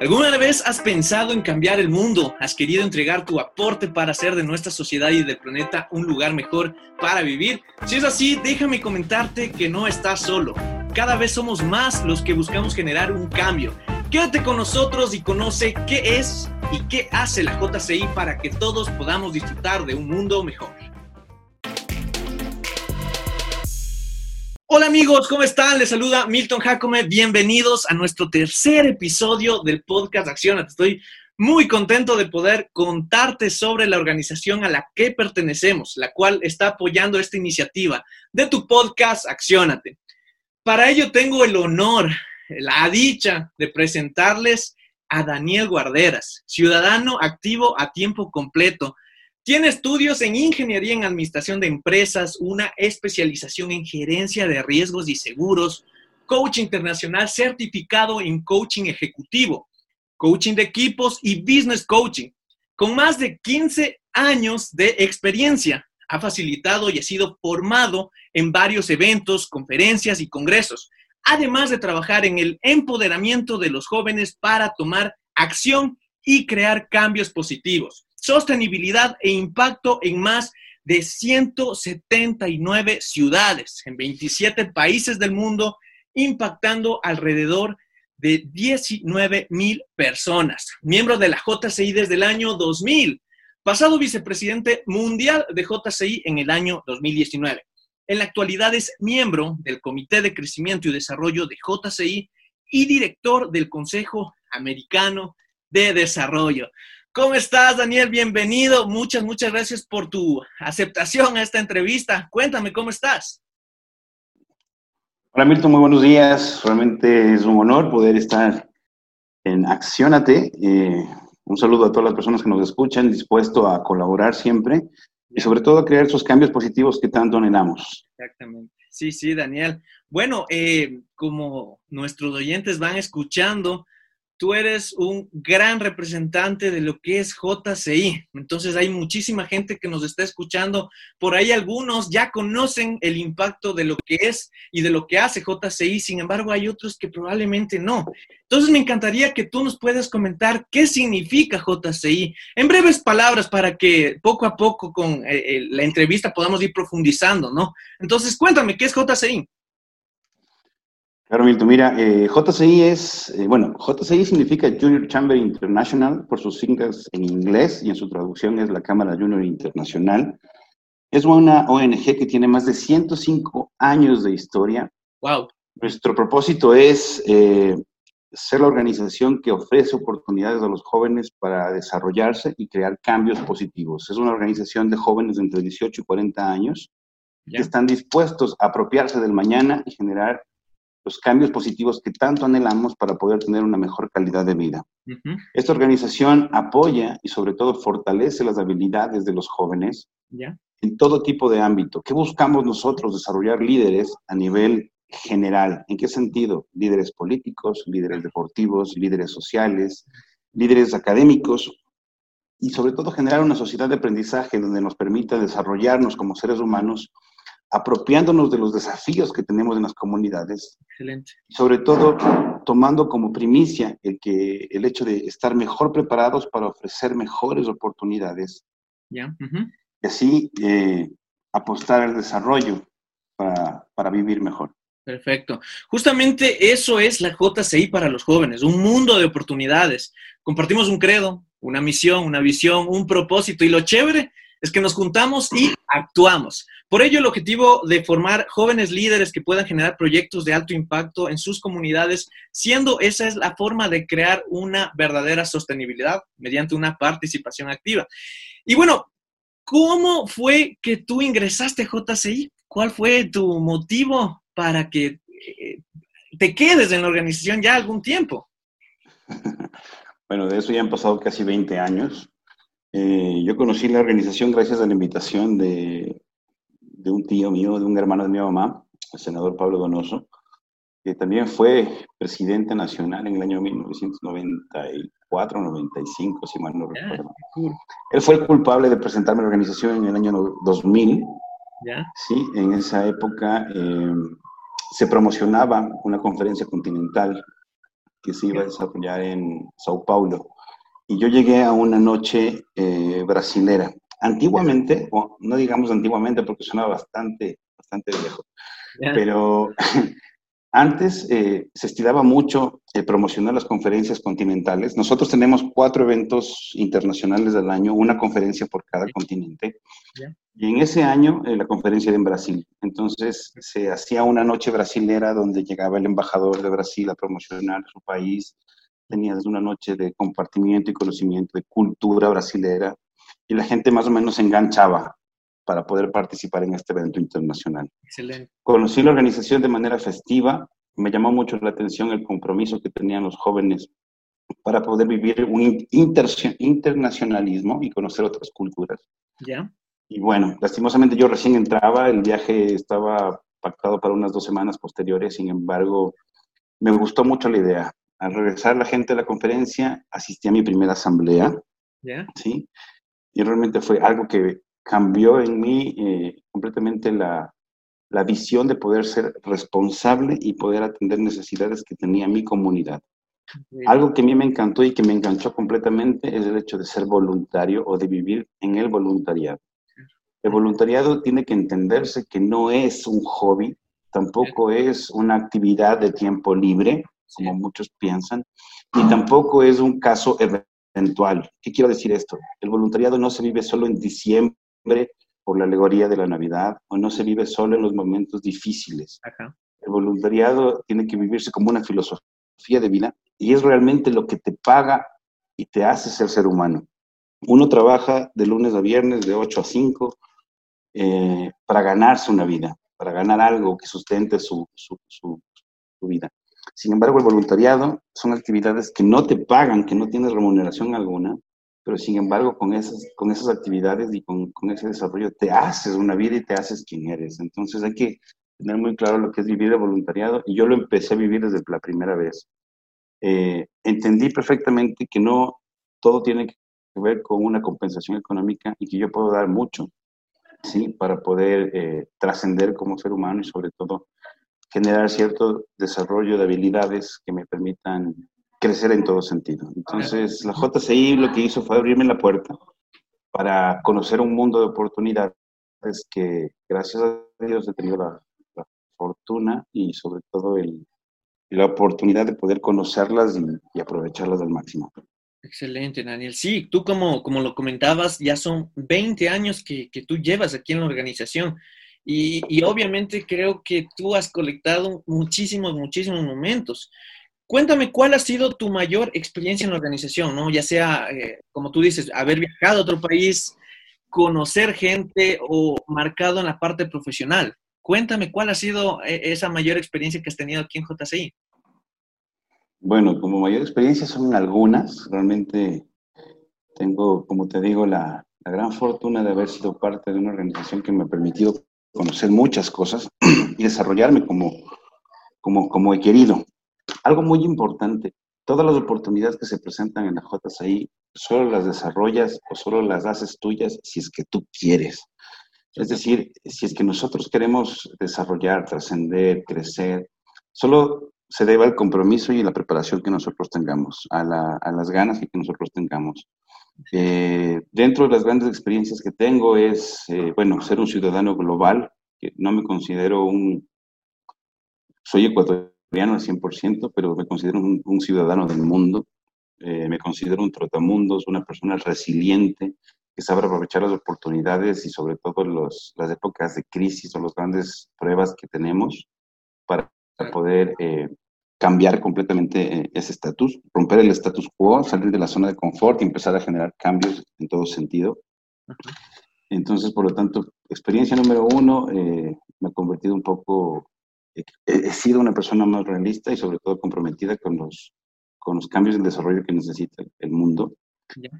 ¿alguna vez has pensado en cambiar el mundo? ¿Has querido entregar tu aporte para hacer de nuestra sociedad y del planeta un lugar mejor para vivir? Si es así, déjame comentarte que no estás solo. Cada vez somos más los que buscamos generar un cambio. Quédate con nosotros y conoce qué es y qué hace la JCI para que todos podamos disfrutar de un mundo mejor. Hola amigos, ¿cómo están? Les saluda Milton Jacome. Bienvenidos a nuestro tercer episodio del podcast Acciona. Estoy muy contento de poder contarte sobre la organización a la que pertenecemos, la cual está apoyando esta iniciativa de tu podcast Acciónate. Para ello tengo el honor, la dicha de presentarles a Daniel Guarderas, ciudadano activo a tiempo completo tiene estudios en ingeniería en administración de empresas, una especialización en gerencia de riesgos y seguros, coach internacional certificado en coaching ejecutivo, coaching de equipos y business coaching. Con más de 15 años de experiencia, ha facilitado y ha sido formado en varios eventos, conferencias y congresos, además de trabajar en el empoderamiento de los jóvenes para tomar acción y crear cambios positivos sostenibilidad e impacto en más de 179 ciudades en 27 países del mundo, impactando alrededor de 19 mil personas. Miembro de la JCI desde el año 2000, pasado vicepresidente mundial de JCI en el año 2019. En la actualidad es miembro del Comité de Crecimiento y Desarrollo de JCI y director del Consejo Americano de Desarrollo. ¿Cómo estás, Daniel? Bienvenido. Muchas, muchas gracias por tu aceptación a esta entrevista. Cuéntame, ¿cómo estás? Hola, Milton, muy buenos días. Realmente es un honor poder estar en Acciónate. Eh, un saludo a todas las personas que nos escuchan, dispuesto a colaborar siempre y sobre todo a crear esos cambios positivos que tanto anhelamos. Exactamente. Sí, sí, Daniel. Bueno, eh, como nuestros oyentes van escuchando, tú eres un gran representante de lo que es JCI. Entonces hay muchísima gente que nos está escuchando. Por ahí algunos ya conocen el impacto de lo que es y de lo que hace JCI. Sin embargo, hay otros que probablemente no. Entonces me encantaría que tú nos puedas comentar qué significa JCI en breves palabras para que poco a poco con eh, eh, la entrevista podamos ir profundizando, ¿no? Entonces cuéntame, ¿qué es JCI? Claro, Milton, mira, eh, JCI es, eh, bueno, JCI significa Junior Chamber International por sus siglas en inglés y en su traducción es la Cámara Junior Internacional. Es una ONG que tiene más de 105 años de historia. Wow. Nuestro propósito es eh, ser la organización que ofrece oportunidades a los jóvenes para desarrollarse y crear cambios positivos. Es una organización de jóvenes de entre 18 y 40 años que están dispuestos a apropiarse del mañana y generar los cambios positivos que tanto anhelamos para poder tener una mejor calidad de vida. Esta organización apoya y sobre todo fortalece las habilidades de los jóvenes en todo tipo de ámbito. ¿Qué buscamos nosotros? Desarrollar líderes a nivel general. ¿En qué sentido? Líderes políticos, líderes deportivos, líderes sociales, líderes académicos y sobre todo generar una sociedad de aprendizaje donde nos permita desarrollarnos como seres humanos apropiándonos de los desafíos que tenemos en las comunidades. Excelente. Sobre todo tomando como primicia el, que, el hecho de estar mejor preparados para ofrecer mejores oportunidades. Ya. Y así eh, apostar al desarrollo para, para vivir mejor. Perfecto. Justamente eso es la JCI para los jóvenes, un mundo de oportunidades. Compartimos un credo, una misión, una visión, un propósito y lo chévere es que nos juntamos y actuamos. Por ello, el objetivo de formar jóvenes líderes que puedan generar proyectos de alto impacto en sus comunidades, siendo esa es la forma de crear una verdadera sostenibilidad mediante una participación activa. Y bueno, ¿cómo fue que tú ingresaste a JCI? ¿Cuál fue tu motivo para que eh, te quedes en la organización ya algún tiempo? Bueno, de eso ya han pasado casi 20 años. Eh, yo conocí la organización gracias a la invitación de, de un tío mío, de un hermano de mi mamá, el senador Pablo Donoso, que también fue presidente nacional en el año 1994-95, si mal no recuerdo. Él fue el culpable de presentarme la organización en el año 2000. ¿Ya? Sí, en esa época eh, se promocionaba una conferencia continental que se iba a desarrollar en Sao Paulo. Y yo llegué a una noche eh, brasilera. Antiguamente, o no digamos antiguamente porque suena bastante, bastante viejo, pero antes eh, se estiraba mucho eh, promocionar las conferencias continentales. Nosotros tenemos cuatro eventos internacionales al año, una conferencia por cada continente. Y en ese año eh, la conferencia era en Brasil. Entonces se hacía una noche brasilera donde llegaba el embajador de Brasil a promocionar su país. Tenías una noche de compartimiento y conocimiento de cultura brasilera y la gente más o menos se enganchaba para poder participar en este evento internacional. Excelente. Conocí la organización de manera festiva, me llamó mucho la atención el compromiso que tenían los jóvenes para poder vivir un internacionalismo y conocer otras culturas. Ya. Y bueno, lastimosamente yo recién entraba, el viaje estaba pactado para unas dos semanas posteriores, sin embargo, me gustó mucho la idea. Al regresar la gente de la conferencia, asistí a mi primera asamblea. ¿sí? Y realmente fue algo que cambió en mí eh, completamente la, la visión de poder ser responsable y poder atender necesidades que tenía mi comunidad. Algo que a mí me encantó y que me enganchó completamente es el hecho de ser voluntario o de vivir en el voluntariado. El voluntariado tiene que entenderse que no es un hobby, tampoco es una actividad de tiempo libre, como muchos piensan, y tampoco es un caso eventual. ¿Qué quiero decir esto? El voluntariado no se vive solo en diciembre por la alegoría de la Navidad, o no se vive solo en los momentos difíciles. El voluntariado tiene que vivirse como una filosofía de vida y es realmente lo que te paga y te hace ser ser humano. Uno trabaja de lunes a viernes, de 8 a 5, eh, para ganarse una vida, para ganar algo que sustente su, su, su, vida. Sin embargo, el voluntariado son actividades que no te pagan, que no tienes remuneración alguna, pero sin embargo con esas, con esas actividades y con, con, ese desarrollo te haces una vida y te haces quien eres. Entonces hay que tener muy claro lo que es vivir de voluntariado y yo lo empecé a vivir desde la primera vez. Eh, entendí perfectamente que no todo tiene que ver con una compensación económica y que yo puedo dar mucho, ¿sí? Para poder eh, trascender como ser humano y sobre todo generar cierto desarrollo de habilidades que me permitan crecer en todo sentido. Entonces, la JCI lo que hizo fue abrirme la puerta para conocer un mundo de oportunidades que, gracias a Dios, he tenido la, fortuna y sobre todo el, la oportunidad de poder conocerlas y, aprovecharlas al máximo. Excelente, Daniel. Sí, tú como, como lo comentabas, ya son 20 años que, que tú llevas aquí en la organización. Y, y, obviamente creo que tú has colectado muchísimos, muchísimos momentos. Cuéntame cuál ha sido tu mayor experiencia en la organización, ¿no? Ya sea, eh, como tú dices, haber viajado a otro país, conocer gente o marcado en la parte profesional. Cuéntame cuál ha sido eh, esa mayor experiencia que has tenido aquí en JCI. Bueno, como mayor experiencia son algunas. Realmente tengo, como te digo, la, la gran fortuna de haber sido parte de una organización que me ha permitido conocer muchas cosas y desarrollarme como, como, como he querido. Algo muy importante, todas las oportunidades que se presentan en la JCI, solo las desarrollas o solo las haces tuyas si es que tú quieres. Es decir, si es que nosotros queremos desarrollar, trascender, crecer, solo se debe al compromiso y la preparación que nosotros tengamos, a, las ganas que nosotros tengamos. Eh, dentro de las grandes experiencias que tengo es, eh, bueno, ser un ciudadano global, que no me considero un, soy ecuatoriano al 100%, pero me considero un, ciudadano del mundo, eh, me considero un trotamundos, una persona resiliente, que sabe aprovechar las oportunidades y sobre todo los, las épocas de crisis o las grandes pruebas que tenemos para poder eh, cambiar completamente eh, ese estatus, romper el status quo, salir de la zona de confort y empezar a generar cambios en todo sentido. Entonces, por lo tanto, experiencia número uno, me ha convertido un poco he, sido una persona más realista y sobre todo comprometida con los, con los cambios de desarrollo que necesita el mundo.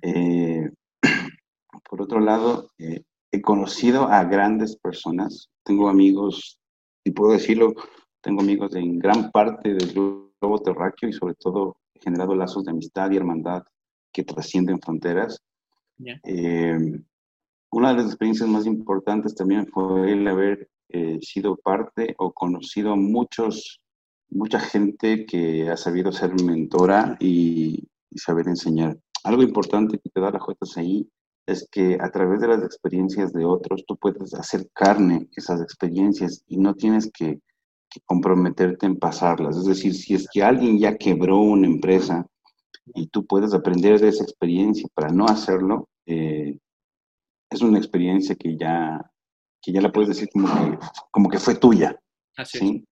Eh, Por otro lado, eh, he conocido a grandes personas, tengo amigos, y puedo decirlo, tengo amigos en gran parte del globo terráqueo y sobre todo he generado lazos de amistad y hermandad que trascienden fronteras. Eh, una de las experiencias más importantes también fue el haber eh, sido parte o conocido a muchos, mucha gente que ha sabido ser mentora y, y saber enseñar. Algo importante que te da la JCI es que a través de las experiencias de otros tú puedes hacer carne esas experiencias y no tienes que, comprometerte en pasarlas. Es decir, si es que alguien ya quebró una empresa y tú puedes aprender de esa experiencia para no hacerlo, eh, es una experiencia que ya, que ya la puedes decir como que, como que fue tuya. ¿sí?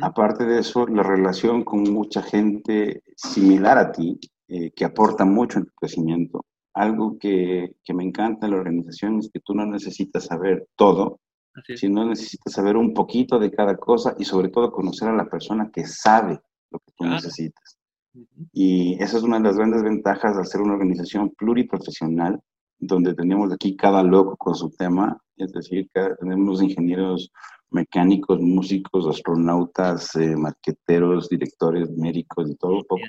Aparte de eso, la relación con mucha gente similar a ti, eh, que aporta mucho en tu crecimiento, algo que, que, me encanta en la organización es que tú no necesitas saber todo, sino necesitas saber un poquito de cada cosa y sobre todo conocer a la persona que sabe lo que tú necesitas. Y esa es una de las grandes ventajas de hacer una organización pluriprofesional, donde tenemos aquí cada loco con su tema, es decir, tenemos ingenieros mecánicos, músicos, astronautas, eh, marqueteros, directores, médicos y todo un poco.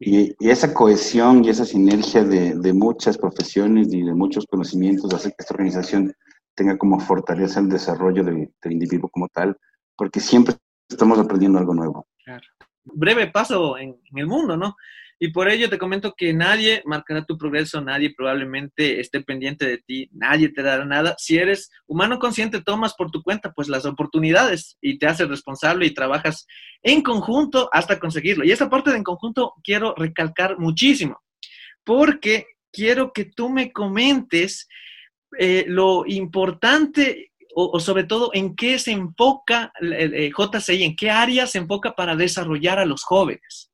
Y, esa cohesión y esa sinergia de, de, muchas profesiones y de muchos conocimientos hace que esta organización tenga como fortaleza el desarrollo del, individuo como tal, porque siempre estamos aprendiendo algo nuevo. Claro. Breve paso en, el mundo, ¿no? Y por ello te comento que nadie marcará tu progreso, nadie probablemente esté pendiente de ti, nadie te dará nada. Si eres humano consciente, tomas por tu cuenta pues las oportunidades y te haces responsable y trabajas en conjunto hasta conseguirlo. Y esta parte de en conjunto quiero recalcar muchísimo, porque quiero que tú me comentes eh, lo importante o, sobre todo en qué se enfoca eh, JCI, en qué área se enfoca para desarrollar a los jóvenes.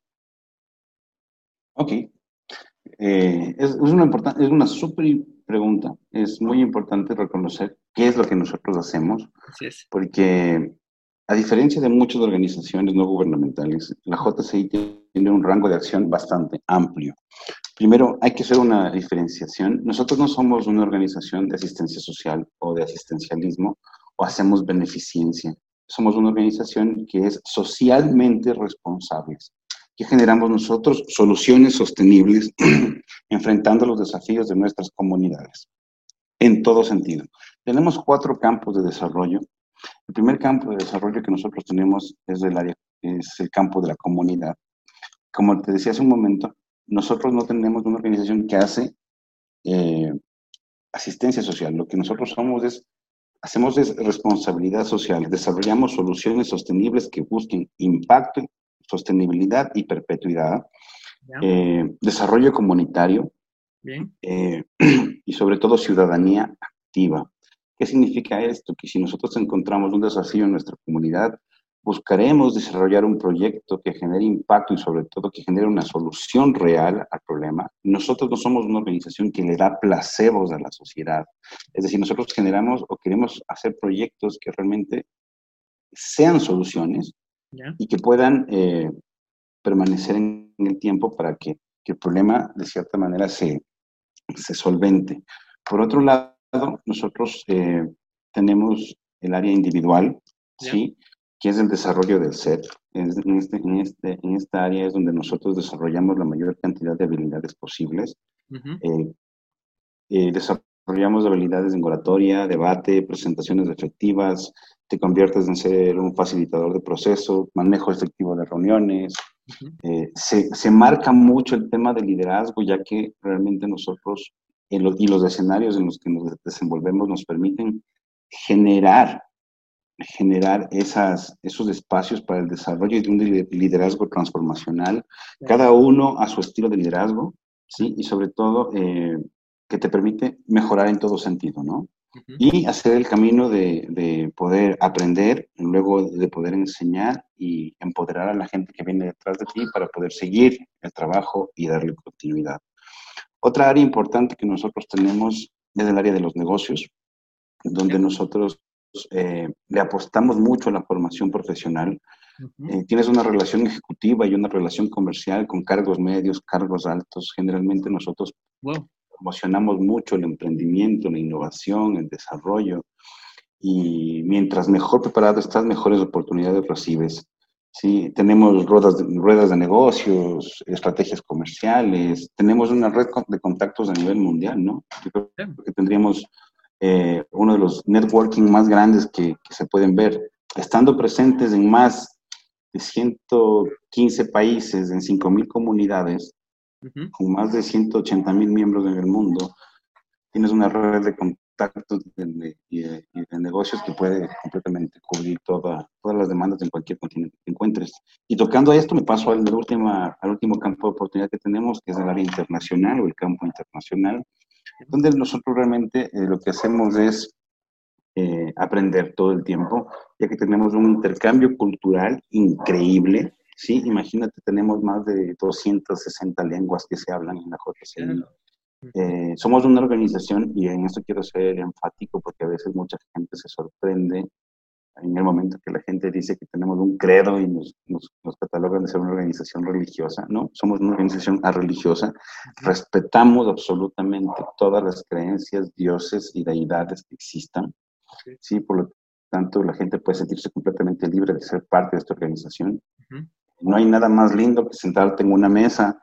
Ok. Eh, es, una es una súper pregunta. Es muy importante reconocer qué es lo que nosotros hacemos. Porque a diferencia de muchas organizaciones no gubernamentales, la JCI tiene un rango de acción bastante amplio. Primero, hay que hacer una diferenciación. Nosotros no somos una organización de asistencia social o de asistencialismo o hacemos beneficencia. Somos una organización que es socialmente responsable. ¿Qué generamos nosotros? Soluciones sostenibles enfrentando los desafíos de nuestras comunidades, en todo sentido. Tenemos cuatro campos de desarrollo. El primer campo de desarrollo que nosotros tenemos es, área, es el campo de la comunidad. Como te decía hace un momento, nosotros no tenemos una organización que hace eh, asistencia social. Lo que nosotros somos es, hacemos es responsabilidad social, desarrollamos soluciones sostenibles que busquen impacto sostenibilidad y perpetuidad, eh, desarrollo comunitario eh, y sobre todo ciudadanía activa. ¿Qué significa esto? Que si nosotros encontramos un desafío en nuestra comunidad, buscaremos desarrollar un proyecto que genere impacto y sobre todo que genere una solución real al problema. Nosotros no somos una organización que le da placebos a la sociedad. Es decir, nosotros generamos o queremos hacer proyectos que realmente sean soluciones y que puedan eh, permanecer en el tiempo para que, que, el problema de cierta manera se, se solvente. Por otro lado, nosotros eh, tenemos el área individual, ¿sí? Que es el desarrollo del ser. En, este, en, este, en esta área es donde nosotros desarrollamos la mayor cantidad de habilidades posibles. Eh, desarrollamos habilidades en oratoria, debate, presentaciones efectivas, te conviertes en ser un facilitador de procesos, manejo efectivo de reuniones. Eh, se, se, marca mucho el tema del liderazgo, ya que realmente nosotros en los, y los escenarios en los que nos desenvolvemos nos permiten generar, generar esas, esos espacios para el desarrollo de un liderazgo transformacional, cada uno a su estilo de liderazgo, ¿sí? y sobre todo eh, que te permite mejorar en todo sentido, ¿no? y hacer el camino de, de, poder aprender, luego de poder enseñar y empoderar a la gente que viene detrás de ti para poder seguir el trabajo y darle continuidad. Otra área importante que nosotros tenemos es el área de los negocios, donde nosotros eh, le apostamos mucho a la formación profesional. Eh, tienes una relación ejecutiva y una relación comercial con cargos medios, cargos altos. Generalmente nosotros promocionamos mucho el emprendimiento, la innovación, el desarrollo. Y mientras mejor preparado estás, mejores oportunidades recibes. Sí, tenemos ruedas de, ruedas de negocios, estrategias comerciales, tenemos una red de contactos a nivel mundial, ¿no? Yo creo que tendríamos eh, uno de los networking más grandes que, que, se pueden ver, estando presentes en más de 115 países, en 5.000 comunidades, uh -huh. con más de 180.000 miembros en el mundo, tienes una red de contactos de, y de, de, negocios que puede completamente cubrir toda, todas las demandas en cualquier continente que encuentres. Y tocando esto, me paso al, última, al último campo de oportunidad que tenemos, que es el área internacional o el campo internacional, donde nosotros realmente eh, lo que hacemos es eh, aprender todo el tiempo, ya que tenemos un intercambio cultural increíble. Sí, imagínate, tenemos más de 260 lenguas que se hablan en la JCI. Eh, somos una organización, y en esto quiero ser enfático porque a veces mucha gente se sorprende en el momento que la gente dice que tenemos un credo y nos, nos, nos catalogan de ser una organización religiosa, ¿no? Somos una organización religiosa, respetamos absolutamente todas las creencias, dioses y deidades que existan, ¿sí? Por lo tanto, la gente puede sentirse completamente libre de ser parte de esta organización. Uh -huh. No hay nada más lindo que sentarte en una mesa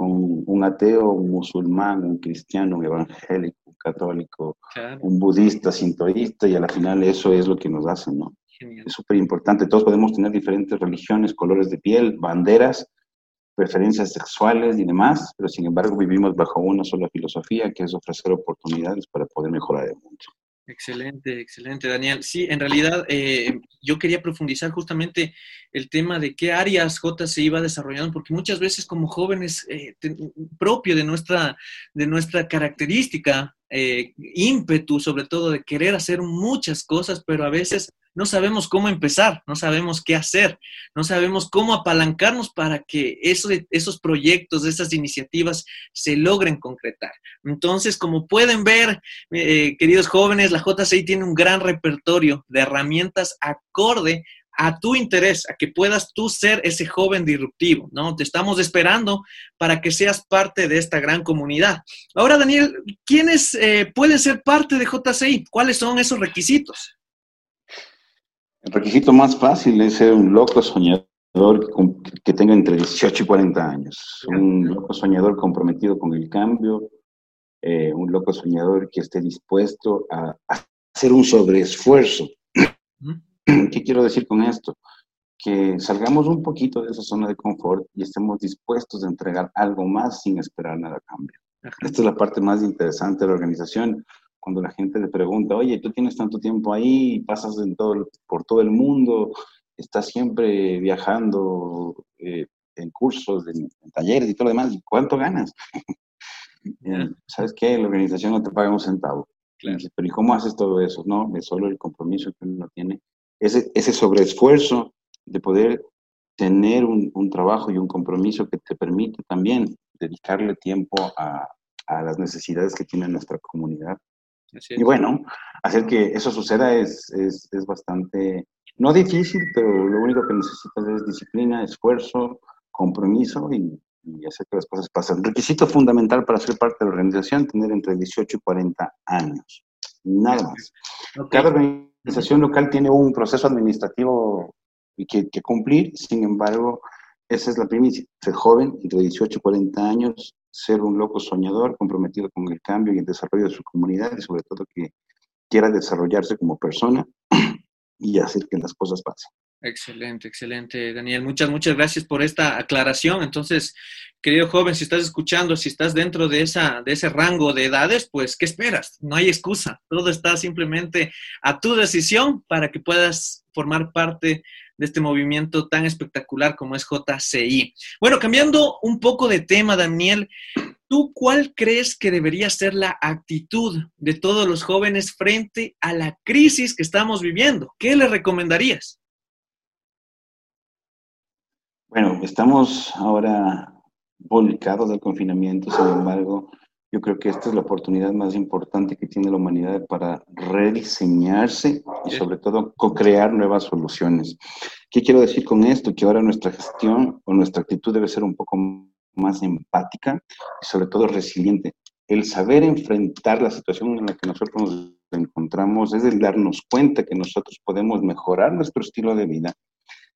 con un ateo, un musulmán, un cristiano, un evangélico, un católico, claro. un budista, sintoísta, y al final eso es lo que nos hace, ¿no? Genial. Es súper importante. Todos podemos tener diferentes religiones, colores de piel, banderas, preferencias sexuales y demás, pero sin embargo vivimos bajo una sola filosofía, que es ofrecer oportunidades para poder mejorar el mundo. Excelente, excelente, Daniel. Sí, en realidad eh, yo quería profundizar justamente el tema de qué áreas J se iba desarrollando, porque muchas veces como jóvenes, eh, propio de nuestra, de nuestra característica, eh, ímpetu sobre todo de querer hacer muchas cosas, pero a veces no sabemos cómo empezar, no sabemos qué hacer, no sabemos cómo apalancarnos para que eso, esos proyectos, esas iniciativas se logren concretar. Entonces, como pueden ver, eh, queridos jóvenes, la JCI tiene un gran repertorio de herramientas acorde a tu interés, a que puedas tú ser ese joven disruptivo, ¿no? Te estamos esperando para que seas parte de esta gran comunidad. Ahora, Daniel, ¿quiénes eh, pueden ser parte de JCI? ¿Cuáles son esos requisitos? El requisito más fácil es ser un loco soñador que tenga entre 18 y 40 años. Un loco soñador comprometido con el cambio, eh, un loco soñador que esté dispuesto a, hacer un sobreesfuerzo. ¿Qué quiero decir con esto? Que salgamos un poquito de esa zona de confort y estemos dispuestos a entregar algo más sin esperar nada a cambio. Ajá. Esta es la parte más interesante de la organización cuando la gente le pregunta, oye, tú tienes tanto tiempo ahí, pasas en todo, por todo el mundo, estás siempre viajando eh, en cursos, en, en, talleres y todo lo demás, ¿cuánto ganas? ¿Sabes qué? La organización no te paga un centavo. Claro. Pero ¿y cómo haces todo eso? No, es solo el compromiso que uno tiene, ese, ese sobreesfuerzo de poder tener un, un, trabajo y un compromiso que te permite también dedicarle tiempo a, a las necesidades que tiene nuestra comunidad y bueno, hacer que eso suceda es, es, es, bastante, no difícil, pero lo único que necesitas es disciplina, esfuerzo, compromiso y, y hacer que las cosas pasen. Requisito fundamental para ser parte de la organización, tener entre 18 y 40 años. Nada más. Okay. Cada organización local tiene un proceso administrativo que, que cumplir, sin embargo, esa es la primicia, ser joven, entre 18 y 40 años, ser un loco soñador, comprometido con el cambio y el desarrollo de su comunidad y sobre todo que quiera desarrollarse como persona y hacer que las cosas pasen. Excelente, excelente, Daniel. Muchas, muchas gracias por esta aclaración. Entonces, querido joven, si estás escuchando, si estás dentro de, esa, de ese rango de edades, pues, ¿qué esperas? No hay excusa. Todo está simplemente a tu decisión para que puedas formar parte de este movimiento tan espectacular como es JCI. Bueno, cambiando un poco de tema, Daniel, ¿tú cuál crees que debería ser la actitud de todos los jóvenes frente a la crisis que estamos viviendo? ¿Qué les recomendarías? Bueno, estamos ahora volcados del confinamiento, sin embargo, yo creo que esta es la oportunidad más importante que tiene la humanidad para rediseñarse y sobre todo co-crear nuevas soluciones. ¿Qué quiero decir con esto? Que ahora nuestra gestión o nuestra actitud debe ser un poco más empática y sobre todo resiliente. el saber enfrentar la situación en la que nosotros nos encontramos, es el darnos cuenta que nosotros podemos mejorar nuestro estilo de vida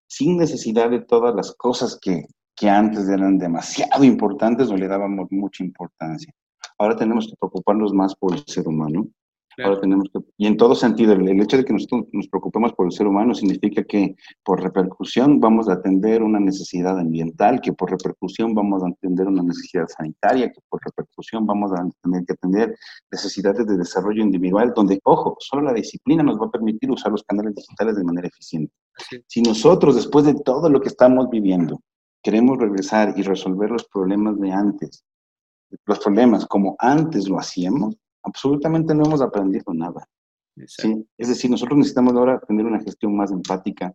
sin necesidad de todas las cosas que, que antes eran demasiado importantes o le dábamos mucha importancia. Ahora tenemos que preocuparnos más por el ser humano Ahora tenemos que, y en todo sentido, el, hecho de que nosotros nos preocupemos por el ser humano significa que por repercusión vamos a atender una necesidad ambiental, que por repercusión vamos a atender una necesidad sanitaria, que por repercusión vamos a tener que atender necesidades de desarrollo individual, donde, ojo, solo la disciplina nos va a permitir usar los canales digitales de manera eficiente. Si nosotros, después de todo lo que estamos viviendo, queremos regresar y resolver los problemas de antes, los problemas como antes lo hacíamos, absolutamente no hemos aprendido nada. ¿sí? Es decir, nosotros necesitamos ahora tener una gestión más empática,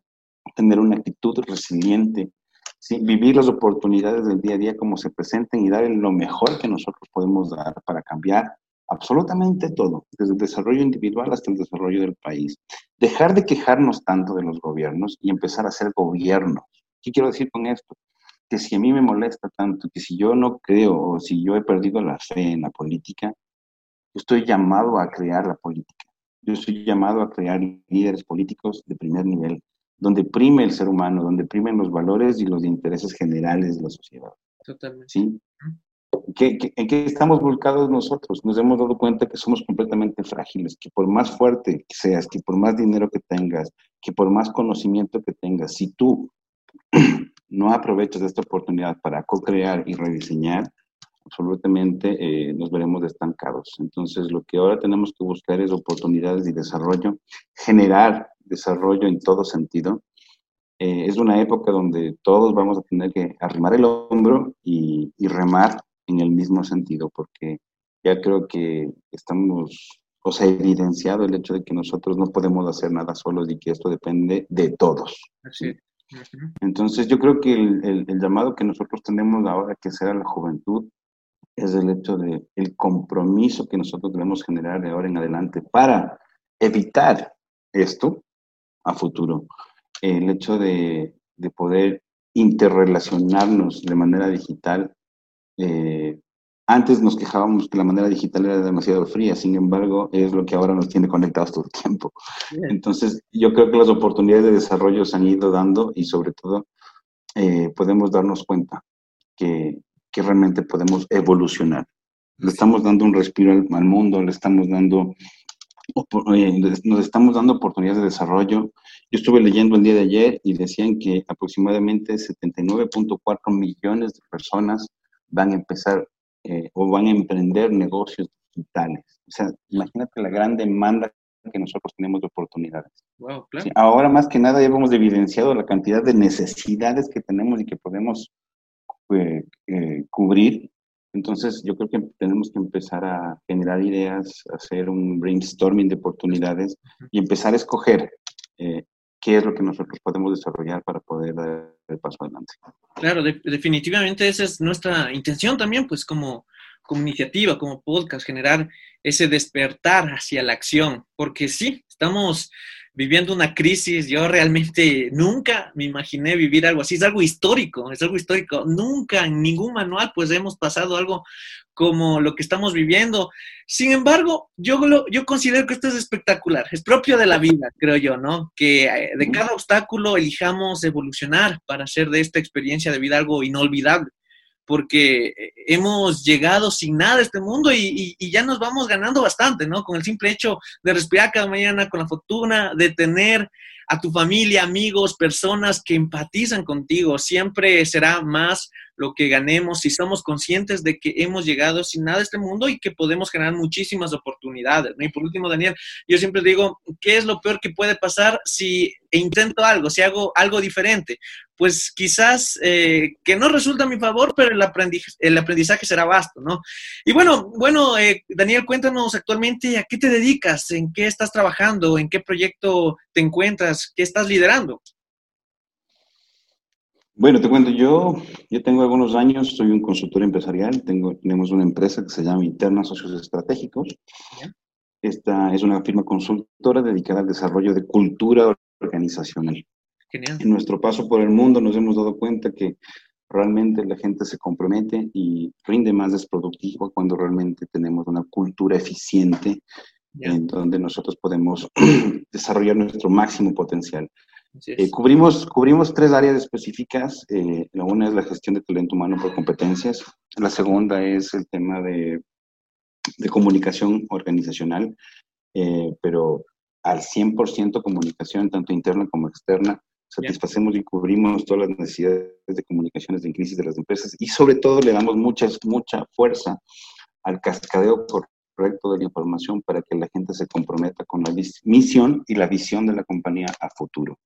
tener una actitud resiliente, ¿sí? vivir las oportunidades del día a día como se presenten y dar lo mejor que nosotros podemos dar para cambiar absolutamente todo, desde el desarrollo individual hasta el desarrollo del país. Dejar de quejarnos tanto de los gobiernos y empezar a ser gobiernos. ¿Qué quiero decir con esto? Que si a mí me molesta tanto, que si yo no creo o si yo he perdido la fe en la política, yo estoy llamado a crear la política. Yo estoy llamado a crear líderes políticos de primer nivel, donde prime el ser humano, donde primen los valores y los intereses generales de la sociedad. Totalmente. ¿Sí? En qué estamos volcados nosotros? Nos hemos dado cuenta que somos completamente frágiles, que por más fuerte que seas, que por más dinero que tengas, que por más conocimiento que tengas, si tú no aprovechas esta oportunidad para co-crear y rediseñar, absolutamente eh, nos veremos estancados. Entonces, lo que ahora tenemos que buscar es oportunidades de desarrollo, generar desarrollo en todo sentido. Eh, es una época donde todos vamos a tener que arrimar el hombro y, remar en el mismo sentido, porque ya creo que estamos, o sea, evidenciado el hecho de que nosotros no podemos hacer nada solos y que esto depende de todos. Así. Entonces yo creo que el, el, llamado que nosotros tenemos ahora que sea la juventud es el hecho de el compromiso que nosotros debemos generar de ahora en adelante para evitar esto a futuro. El hecho de, de poder interrelacionarnos de manera digital. Eh, antes nos quejábamos que la manera digital era demasiado fría, sin embargo, es lo que ahora nos tiene conectados todo el tiempo. Entonces, yo creo que las oportunidades de desarrollo se han ido dando y sobre todo eh, podemos darnos cuenta que que realmente podemos evolucionar. Le estamos dando un respiro al, mundo, le estamos dando, eh, nos estamos dando oportunidades de desarrollo. Yo estuve leyendo el día de ayer y decían que aproximadamente 79.4 millones de personas van a empezar eh, o van a emprender negocios digitales. O sea, imagínate la gran demanda que nosotros tenemos de oportunidades. ahora más que nada ya hemos evidenciado la cantidad de necesidades que tenemos y que podemos eh, eh, cubrir. Entonces, yo creo que tenemos que empezar a generar ideas, hacer un brainstorming de oportunidades y empezar a escoger qué es lo que nosotros podemos desarrollar para poder dar el paso adelante. Claro, definitivamente esa es nuestra intención también, pues como, como iniciativa, como podcast, generar ese despertar hacia la acción, porque sí, estamos viviendo una crisis. Yo realmente nunca me imaginé vivir algo así. Es algo histórico, es algo histórico. Nunca en ningún manual pues hemos pasado algo como lo que estamos viviendo. Sin embargo, yo, yo considero que esto es espectacular, es propio de la vida, creo yo, ¿no? Que eh, de cada obstáculo elijamos evolucionar para hacer de esta experiencia de vida algo inolvidable porque eh, hemos llegado sin nada a este mundo y, ya nos vamos ganando bastante, ¿no? Con el simple hecho de respirar cada mañana, con la fortuna de tener a tu familia, amigos, personas que empatizan contigo, siempre será más lo que ganemos si somos conscientes de que hemos llegado sin nada a este mundo y que podemos generar muchísimas oportunidades. Y por último, Daniel, yo siempre digo, ¿qué es lo peor que puede pasar si intento algo, si hago algo diferente? Pues quizás eh, que no resulta a mi favor, pero el aprendizaje, el aprendizaje será vasto, ¿no? Y bueno, bueno, eh, Daniel, cuéntanos actualmente a qué te dedicas, en qué estás trabajando, en qué proyecto te encuentras, qué estás liderando. Bueno, te cuento, yo, yo tengo algunos años, soy un consultor empresarial, tengo, tenemos una empresa que se llama Interna Socios Estratégicos. Esta es una firma consultora dedicada al desarrollo de cultura organizacional. En nuestro paso por el mundo nos hemos dado cuenta que realmente la gente se compromete y rinde más productivo cuando realmente tenemos una cultura eficiente en donde nosotros podemos desarrollar nuestro máximo potencial. Eh, cubrimos, cubrimos tres áreas específicas. Eh, la una es la gestión de talento humano por competencias. La segunda es el tema de, de comunicación organizacional, eh, pero al 100% comunicación, tanto interna como externa. Satisfacemos y cubrimos todas las necesidades de comunicaciones en crisis de las empresas y sobre todo le damos mucha, mucha fuerza al cascadeo correcto de la información para que la gente se comprometa con la misión y la visión de la compañía a futuro.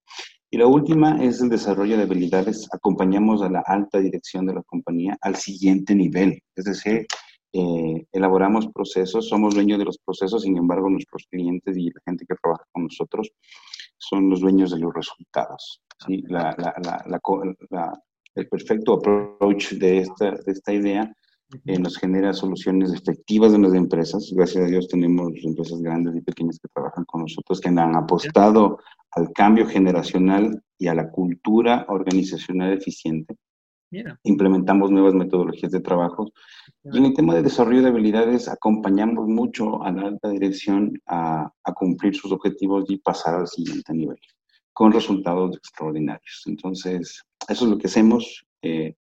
Y la última es el desarrollo de habilidades. Acompañamos a la alta dirección de la compañía al siguiente nivel, es decir, eh, elaboramos procesos, somos dueños de los procesos, sin embargo nuestros clientes y la gente que trabaja con nosotros son los dueños de los resultados. ¿sí? La, la, la, el perfecto approach de esta, de esta idea eh, nos genera soluciones efectivas en las empresas. Gracias a Dios tenemos empresas grandes y pequeñas que trabajan con nosotros, que han apostado al cambio generacional y a la cultura organizacional eficiente. Implementamos nuevas metodologías de trabajo. Y en el tema de desarrollo de habilidades, acompañamos mucho a la alta dirección a, a cumplir sus objetivos y pasar al siguiente nivel, con resultados extraordinarios. Entonces, eso es lo que hacemos. Eh,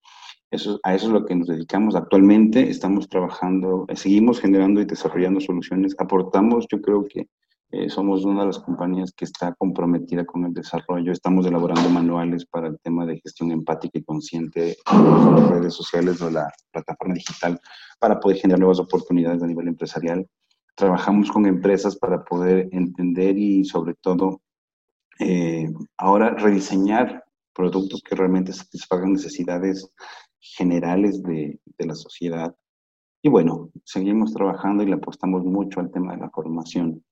eso, a eso es lo que nos dedicamos actualmente. Estamos trabajando, eh, seguimos generando y desarrollando soluciones. Aportamos, yo creo que eh, somos una de las compañías que está comprometida con el desarrollo. Estamos elaborando manuales para el tema de gestión empática y consciente en las redes sociales o la plataforma digital para poder generar nuevas oportunidades a nivel empresarial. Trabajamos con empresas para poder entender y sobre todo eh, ahora rediseñar productos que realmente satisfagan necesidades generales de, de la sociedad. Y bueno, seguimos trabajando y le apostamos mucho al tema de la formación.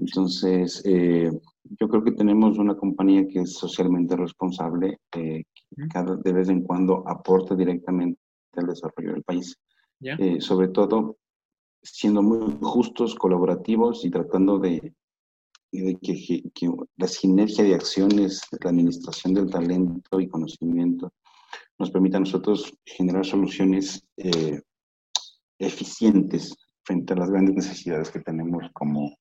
Entonces, eh, yo creo que tenemos una compañía que es socialmente responsable, eh, que cada, de vez en cuando aporta directamente al desarrollo del país. Eh, sobre todo, siendo muy justos, colaborativos y tratando de, de que, que, la sinergia de acciones, la administración del talento y conocimiento nos permita a nosotros generar soluciones eficientes frente a las grandes necesidades que tenemos como,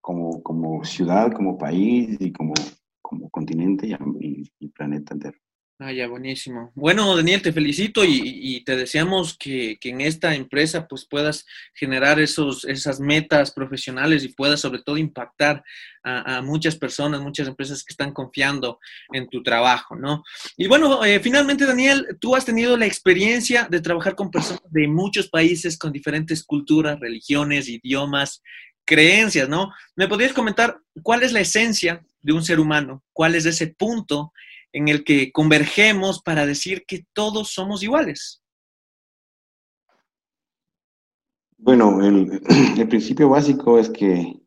como, como ciudad, como país y como, como continente y, y planeta entero. Ah, ya, buenísimo. Bueno, Daniel, te felicito y, te deseamos que, que, en esta empresa pues puedas generar esos, esas metas profesionales y puedas sobre todo impactar a, muchas personas, muchas empresas que están confiando en tu trabajo, ¿no? Y bueno, eh, finalmente, Daniel, tú has tenido la experiencia de trabajar con personas de muchos países con diferentes culturas, religiones, idiomas, creencias, ¿no? ¿Me podrías comentar cuál es la esencia de un ser humano? ¿Cuál es ese punto en el que convergemos para decir que todos somos iguales? Bueno, el, principio básico es que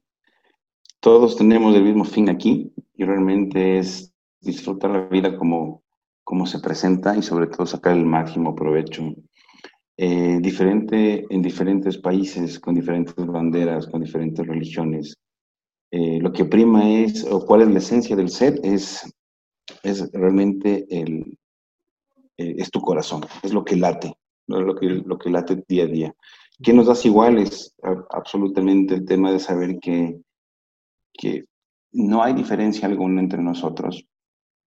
todos tenemos el mismo fin aquí y realmente es disfrutar la vida como, como se presenta y sobre todo sacar el máximo provecho eh, diferente en diferentes países, con diferentes banderas, con diferentes religiones. Eh, lo que prima es, o cuál es la esencia del ser, es, es realmente el, eh, es tu corazón, es lo que late, ¿no? lo, que, lo que late día a día. ¿Qué nos das iguales? Absolutamente el tema de saber que, que no hay diferencia alguna entre nosotros,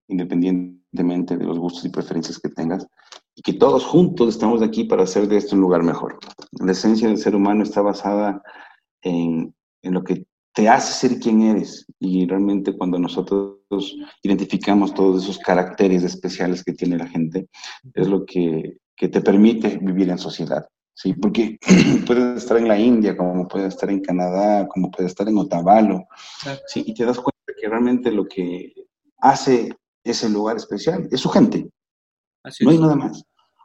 independientemente de los gustos y preferencias que tengas, y que todos juntos estamos aquí para hacer de esto un lugar mejor. La esencia del ser humano está basada en, en lo que te hace ser quien eres y realmente cuando nosotros identificamos todos esos caracteres especiales que tiene la gente, es lo que, que te permite vivir en sociedad. Sí, porque puedes estar en la India, como puedes estar en Canadá, como puedes estar en Otavalo, ¿sí? y te das cuenta que realmente lo que hace ese lugar especial es su gente, no hay nada más.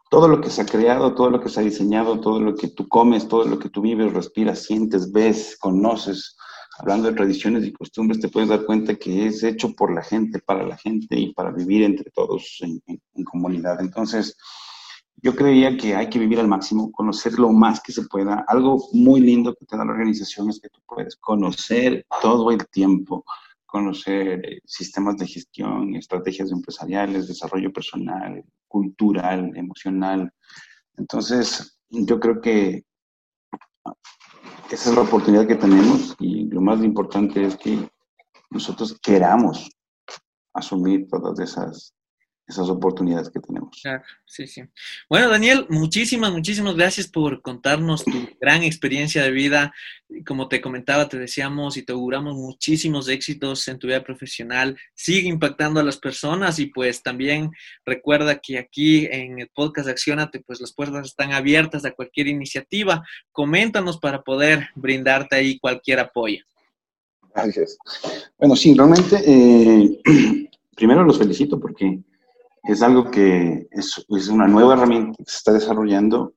Todo lo que se ha creado, todo lo que se ha diseñado, todo lo que tú comes, todo lo que tú vives, respiras, sientes, ves, conoces, hablando de tradiciones y costumbres, te puedes dar cuenta que es hecho por la gente, para la gente y para vivir entre todos en, comunidad. Entonces, yo creía que hay que vivir al máximo, conocer lo más que se pueda. Algo muy lindo que te da la organización es que tú puedes conocer todo el tiempo conocer eh, sistemas de gestión, estrategias empresariales, desarrollo personal, cultural, emocional. Entonces, yo creo que esa es la oportunidad que tenemos y lo más importante es que nosotros queramos asumir todas esas esas oportunidades que tenemos. Claro, sí, sí. Bueno, Daniel, muchísimas, muchísimas gracias por contarnos tu gran experiencia de vida. Como te comentaba, te deseamos y te auguramos muchísimos éxitos en tu vida profesional. Sigue impactando a las personas y pues también recuerda que aquí en el podcast Accionate, pues las puertas están abiertas a cualquier iniciativa. Coméntanos para poder brindarte ahí cualquier apoyo. Gracias. Bueno, sí, realmente, eh, primero los felicito porque es algo que es, es, una nueva herramienta que se está desarrollando.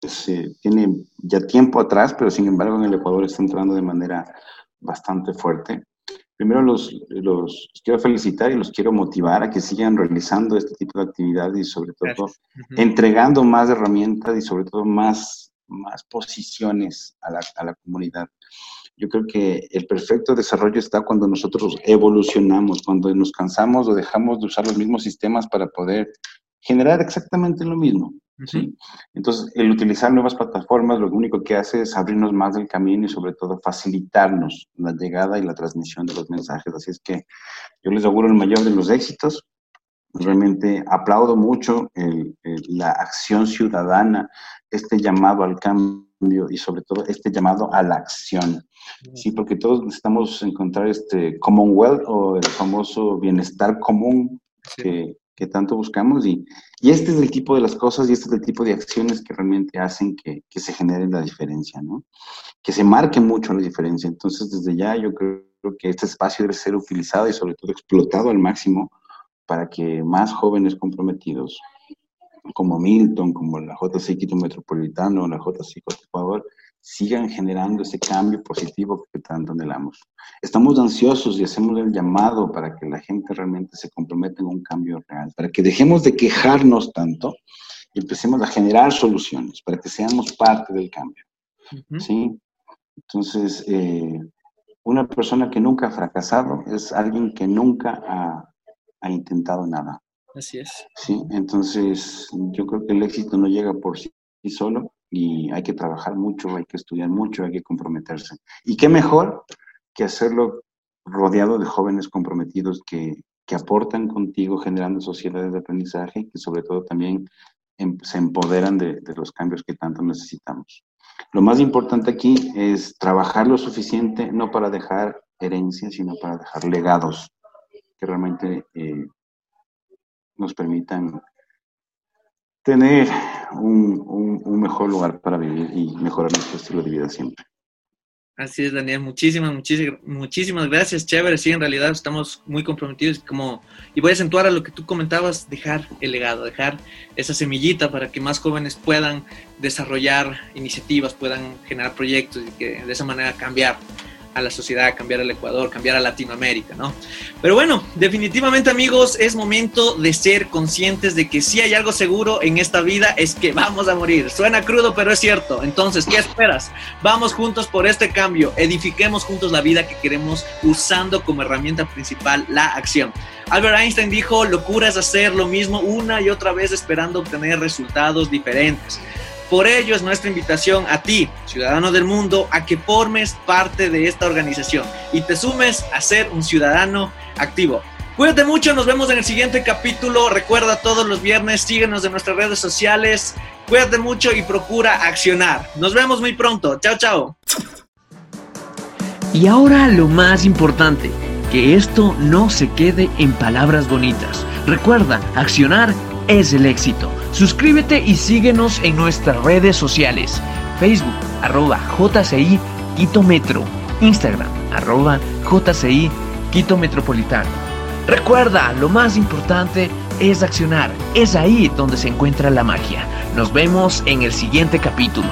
Se tiene ya tiempo atrás, pero sin embargo en el Ecuador está entrando de manera bastante fuerte. Primero los, los, quiero felicitar y los quiero motivar a que sigan realizando este tipo de actividades y sobre todo entregando más herramientas y sobre todo más, más posiciones a la, a la comunidad. Yo creo que el perfecto desarrollo está cuando nosotros evolucionamos, cuando nos cansamos o dejamos de usar los mismos sistemas para poder generar exactamente lo mismo. ¿sí? Entonces, el utilizar nuevas plataformas lo único que hace es abrirnos más del camino y sobre todo facilitarnos la llegada y la transmisión de los mensajes. Así es que yo les auguro el mayor de los éxitos. Realmente aplaudo mucho la acción ciudadana, este llamado al cambio y sobre todo este llamado a la acción. Sí, porque todos necesitamos encontrar este Commonwealth o el famoso bienestar común que, que, tanto buscamos y, y, este es el tipo de las cosas y este es el tipo de acciones que realmente hacen que, que se genere la diferencia, ¿no? Que se marque mucho la diferencia. Entonces, desde ya yo creo que este espacio debe ser utilizado y sobre todo explotado al máximo para que más jóvenes comprometidos como Milton, como la JC Quito Metropolitano, la JC Ecuador, sigan generando ese cambio positivo que tanto anhelamos. Estamos ansiosos y hacemos el llamado para que la gente realmente se comprometa en un cambio real, para que dejemos de quejarnos tanto y empecemos a generar soluciones, para que seamos parte del cambio. ¿sí? Entonces, eh, una persona que nunca ha fracasado es alguien que nunca ha, ha intentado nada. Así es. Sí, entonces yo creo que el éxito no llega por sí solo y hay que trabajar mucho, hay que estudiar mucho, hay que comprometerse. Y qué mejor que hacerlo rodeado de jóvenes comprometidos que, que aportan contigo generando sociedades de aprendizaje y que sobre todo también em, se empoderan de, de los cambios que tanto necesitamos. Lo más importante aquí es trabajar lo suficiente, no para dejar herencias, sino para dejar legados que realmente eh, nos permitan tener un, mejor lugar para vivir y mejorar nuestro estilo de vida siempre. Así es, Daniel. Muchísimas, muchísimas, muchísimas gracias. Chévere, sí, en realidad estamos muy comprometidos. Como, y voy a acentuar a lo que tú comentabas, dejar el legado, dejar esa semillita para que más jóvenes puedan desarrollar iniciativas, puedan generar proyectos y que de esa manera cambiar a la sociedad, cambiar al Ecuador, cambiar a Latinoamérica, ¿no? Pero bueno, definitivamente amigos, es momento de ser conscientes de que si hay algo seguro en esta vida es que vamos a morir. Suena crudo, pero es cierto. Entonces, ¿qué esperas? Vamos juntos por este cambio, edifiquemos juntos la vida que queremos usando como herramienta principal la acción. Albert Einstein dijo, locura es hacer lo mismo una y otra vez esperando obtener resultados diferentes. Por ello es nuestra invitación a ti, ciudadano del mundo, a que formes parte de esta organización y te sumes a ser un ciudadano activo. Cuídate mucho, nos vemos en el siguiente capítulo. Recuerda todos los viernes, síguenos en nuestras redes sociales. Cuídate mucho y procura accionar. Nos vemos muy pronto. Chao, chao. Y ahora lo más importante, que esto no se quede en palabras bonitas. Recuerda, accionar es el éxito. Suscríbete y síguenos en nuestras redes sociales. Facebook, arroba JCI Quito Metro. Instagram, arroba JCI Quito Metropolitano. Recuerda, lo más importante es accionar. Es ahí donde se encuentra la magia. Nos vemos en el siguiente capítulo.